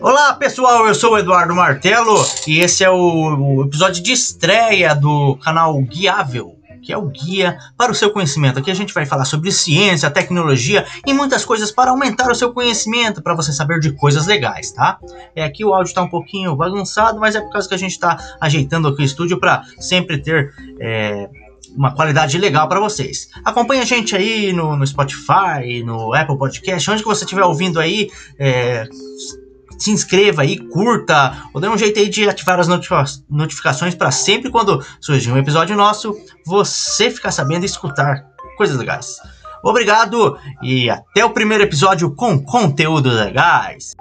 Olá pessoal, eu sou o Eduardo Martelo e esse é o, episódio de estreia do canal Guiável que é o guia para o seu conhecimento. Aqui a gente vai falar sobre ciência, tecnologia e muitas coisas para aumentar o seu conhecimento, para você saber de coisas legais, tá? É aqui o áudio está um pouquinho bagunçado, mas é por causa que a gente está ajeitando aqui o estúdio para sempre ter é, uma qualidade legal para vocês. Acompanhe a gente aí no, no, Spotify, no Apple Podcast, onde que você estiver ouvindo aí. É, se inscreva aí, curta, ou dê um jeito aí de ativar as notificações para sempre quando surgir um episódio nosso, você ficar sabendo e escutar coisas legais. Obrigado e até o primeiro episódio com conteúdos legais.